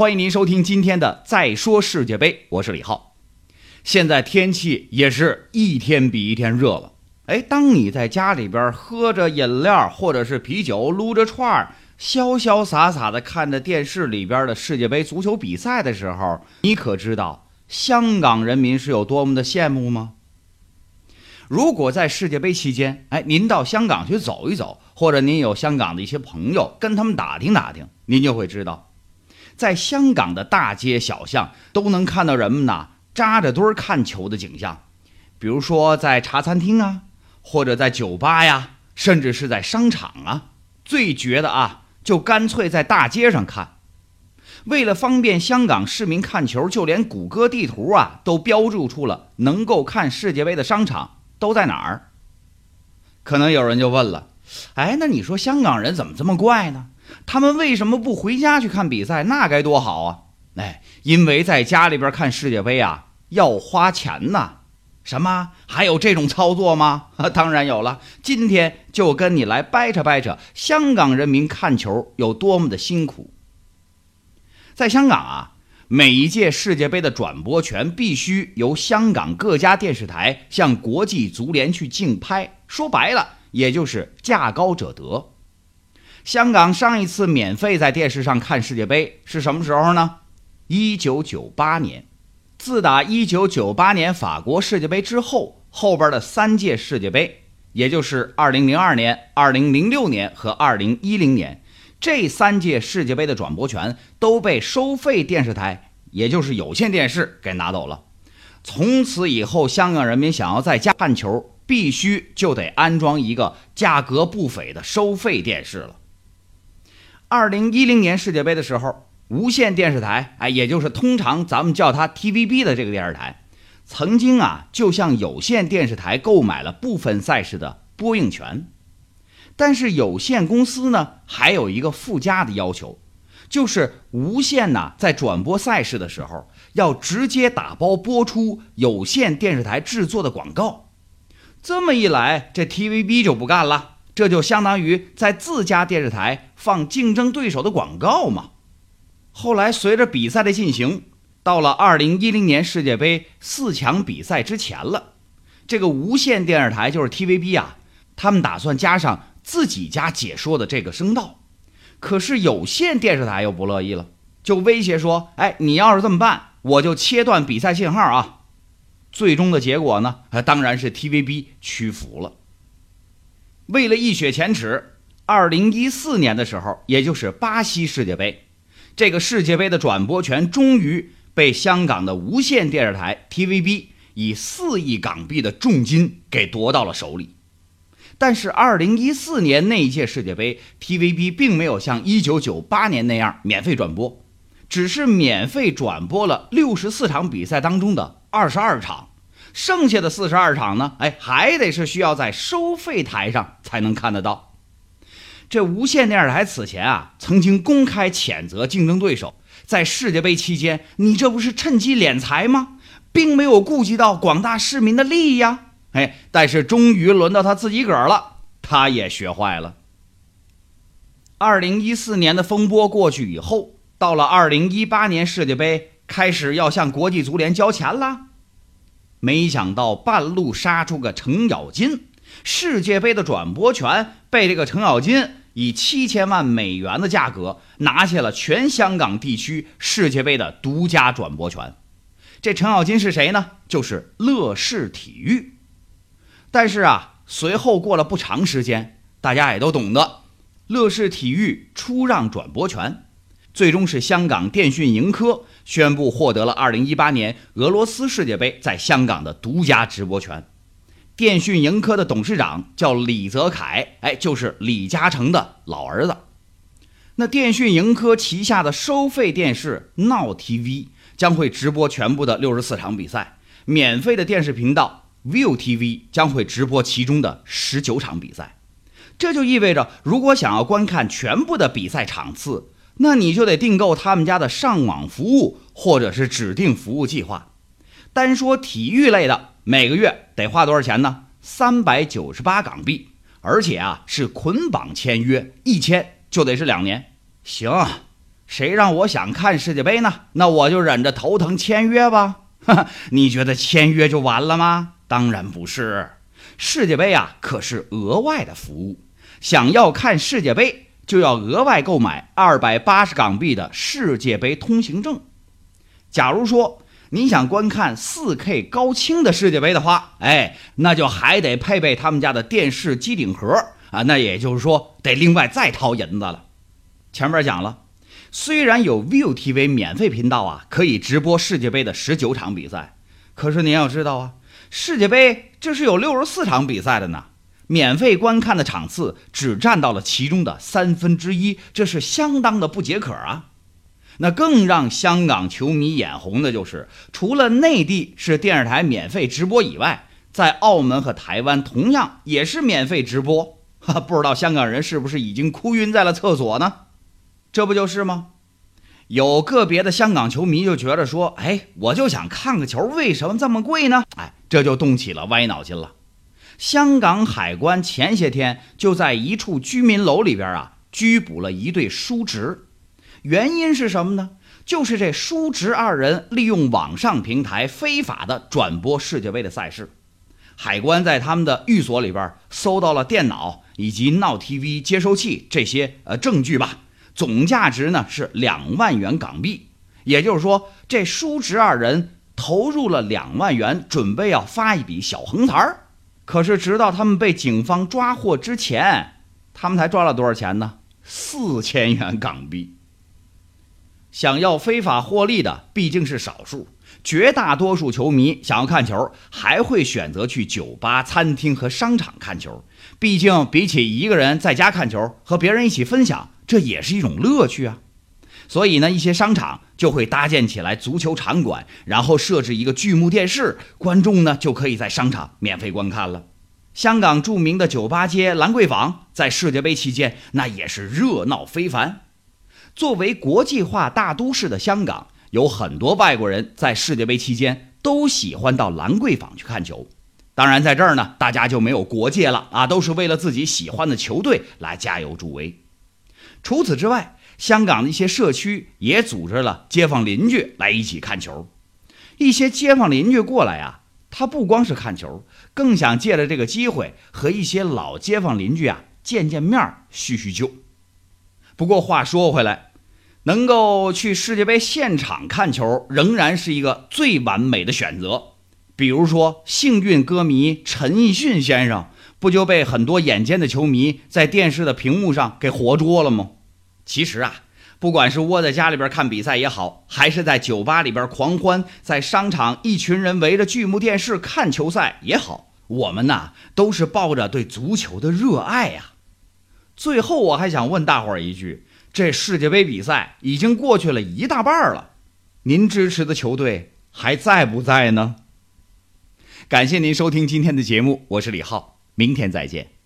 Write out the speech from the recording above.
欢迎您收听今天的《再说世界杯》，我是李浩。现在天气也是一天比一天热了。哎，当你在家里边喝着饮料或者是啤酒，撸着串儿，潇潇洒洒的看着电视里边的世界杯足球比赛的时候，你可知道香港人民是有多么的羡慕吗？如果在世界杯期间，哎，您到香港去走一走，或者您有香港的一些朋友，跟他们打听打听，您就会知道，在香港的大街小巷都能看到人们呐扎着堆儿看球的景象。比如说在茶餐厅啊，或者在酒吧呀，甚至是在商场啊，最绝的啊，就干脆在大街上看。为了方便香港市民看球，就连谷歌地图啊都标注出了能够看世界杯的商场。都在哪儿？可能有人就问了：“哎，那你说香港人怎么这么怪呢？他们为什么不回家去看比赛？那该多好啊！”哎，因为在家里边看世界杯啊，要花钱呐。什么？还有这种操作吗？当然有了。今天就跟你来掰扯掰扯香港人民看球有多么的辛苦。在香港啊。每一届世界杯的转播权必须由香港各家电视台向国际足联去竞拍，说白了，也就是价高者得。香港上一次免费在电视上看世界杯是什么时候呢？一九九八年。自打一九九八年法国世界杯之后，后边的三届世界杯，也就是二零零二年、二零零六年和二零一零年。这三届世界杯的转播权都被收费电视台，也就是有线电视给拿走了。从此以后，香港人民想要在家看球，必须就得安装一个价格不菲的收费电视了。二零一零年世界杯的时候，无线电视台，哎，也就是通常咱们叫它 TVB 的这个电视台，曾经啊，就向有线电视台购买了部分赛事的播映权。但是有线公司呢，还有一个附加的要求，就是无线呢在转播赛事的时候，要直接打包播出有线电视台制作的广告。这么一来，这 TVB 就不干了，这就相当于在自家电视台放竞争对手的广告嘛。后来随着比赛的进行，到了2010年世界杯四强比赛之前了，这个无线电视台就是 TVB 啊，他们打算加上。自己家解说的这个声道，可是有线电视台又不乐意了，就威胁说：“哎，你要是这么办，我就切断比赛信号啊！”最终的结果呢，当然是 TVB 屈服了。为了一雪前耻，二零一四年的时候，也就是巴西世界杯，这个世界杯的转播权终于被香港的无线电视台 TVB 以四亿港币的重金给夺到了手里。但是，二零一四年那一届世界杯，TVB 并没有像一九九八年那样免费转播，只是免费转播了六十四场比赛当中的二十二场，剩下的四十二场呢？哎，还得是需要在收费台上才能看得到。这无线电视台此前啊，曾经公开谴责竞争对手，在世界杯期间，你这不是趁机敛财吗？并没有顾及到广大市民的利益呀。哎，但是终于轮到他自己个儿了，他也学坏了。二零一四年的风波过去以后，到了二零一八年世界杯开始要向国际足联交钱了，没想到半路杀出个程咬金，世界杯的转播权被这个程咬金以七千万美元的价格拿下了全香港地区世界杯的独家转播权。这程咬金是谁呢？就是乐视体育。但是啊，随后过了不长时间，大家也都懂得，乐视体育出让转播权，最终是香港电讯盈科宣布获得了2018年俄罗斯世界杯在香港的独家直播权。电讯盈科的董事长叫李泽楷，哎，就是李嘉诚的老儿子。那电讯盈科旗下的收费电视 Now TV 将会直播全部的64场比赛，免费的电视频道。ViuTV 将会直播其中的十九场比赛，这就意味着，如果想要观看全部的比赛场次，那你就得订购他们家的上网服务或者是指定服务计划。单说体育类的，每个月得花多少钱呢？三百九十八港币，而且啊是捆绑签约，一签就得是两年。行，谁让我想看世界杯呢？那我就忍着头疼签约吧。你觉得签约就完了吗？当然不是，世界杯啊可是额外的服务。想要看世界杯，就要额外购买二百八十港币的世界杯通行证。假如说你想观看四 K 高清的世界杯的话，哎，那就还得配备他们家的电视机顶盒啊，那也就是说得另外再掏银子了。前面讲了。虽然有 View TV 免费频道啊，可以直播世界杯的十九场比赛，可是您要知道啊，世界杯这是有六十四场比赛的呢，免费观看的场次只占到了其中的三分之一，这是相当的不解渴啊。那更让香港球迷眼红的就是，除了内地是电视台免费直播以外，在澳门和台湾同样也是免费直播。哈，不知道香港人是不是已经哭晕在了厕所呢？这不就是吗？有个别的香港球迷就觉得说：“哎，我就想看个球，为什么这么贵呢？”哎，这就动起了歪脑筋了。香港海关前些天就在一处居民楼里边啊拘捕了一对叔侄，原因是什么呢？就是这叔侄二人利用网上平台非法的转播世界杯的赛事。海关在他们的寓所里边搜到了电脑以及闹 TV 接收器这些呃证据吧。总价值呢是两万元港币，也就是说，这叔侄二人投入了两万元，准备要发一笔小横财儿。可是，直到他们被警方抓获之前，他们才赚了多少钱呢？四千元港币。想要非法获利的毕竟是少数，绝大多数球迷想要看球，还会选择去酒吧、餐厅和商场看球。毕竟，比起一个人在家看球，和别人一起分享。这也是一种乐趣啊，所以呢，一些商场就会搭建起来足球场馆，然后设置一个巨幕电视，观众呢就可以在商场免费观看了。香港著名的酒吧街兰桂坊在世界杯期间那也是热闹非凡。作为国际化大都市的香港，有很多外国人在世界杯期间都喜欢到兰桂坊去看球。当然，在这儿呢，大家就没有国界了啊，都是为了自己喜欢的球队来加油助威。除此之外，香港的一些社区也组织了街坊邻居来一起看球。一些街坊邻居过来啊，他不光是看球，更想借着这个机会和一些老街坊邻居啊见见面、叙叙旧。不过话说回来，能够去世界杯现场看球，仍然是一个最完美的选择。比如说，幸运歌迷陈奕迅先生。不就被很多眼尖的球迷在电视的屏幕上给活捉了吗？其实啊，不管是窝在家里边看比赛也好，还是在酒吧里边狂欢，在商场一群人围着巨幕电视看球赛也好，我们呐都是抱着对足球的热爱呀。最后，我还想问大伙儿一句：这世界杯比赛已经过去了一大半了，您支持的球队还在不在呢？感谢您收听今天的节目，我是李浩。明天再见。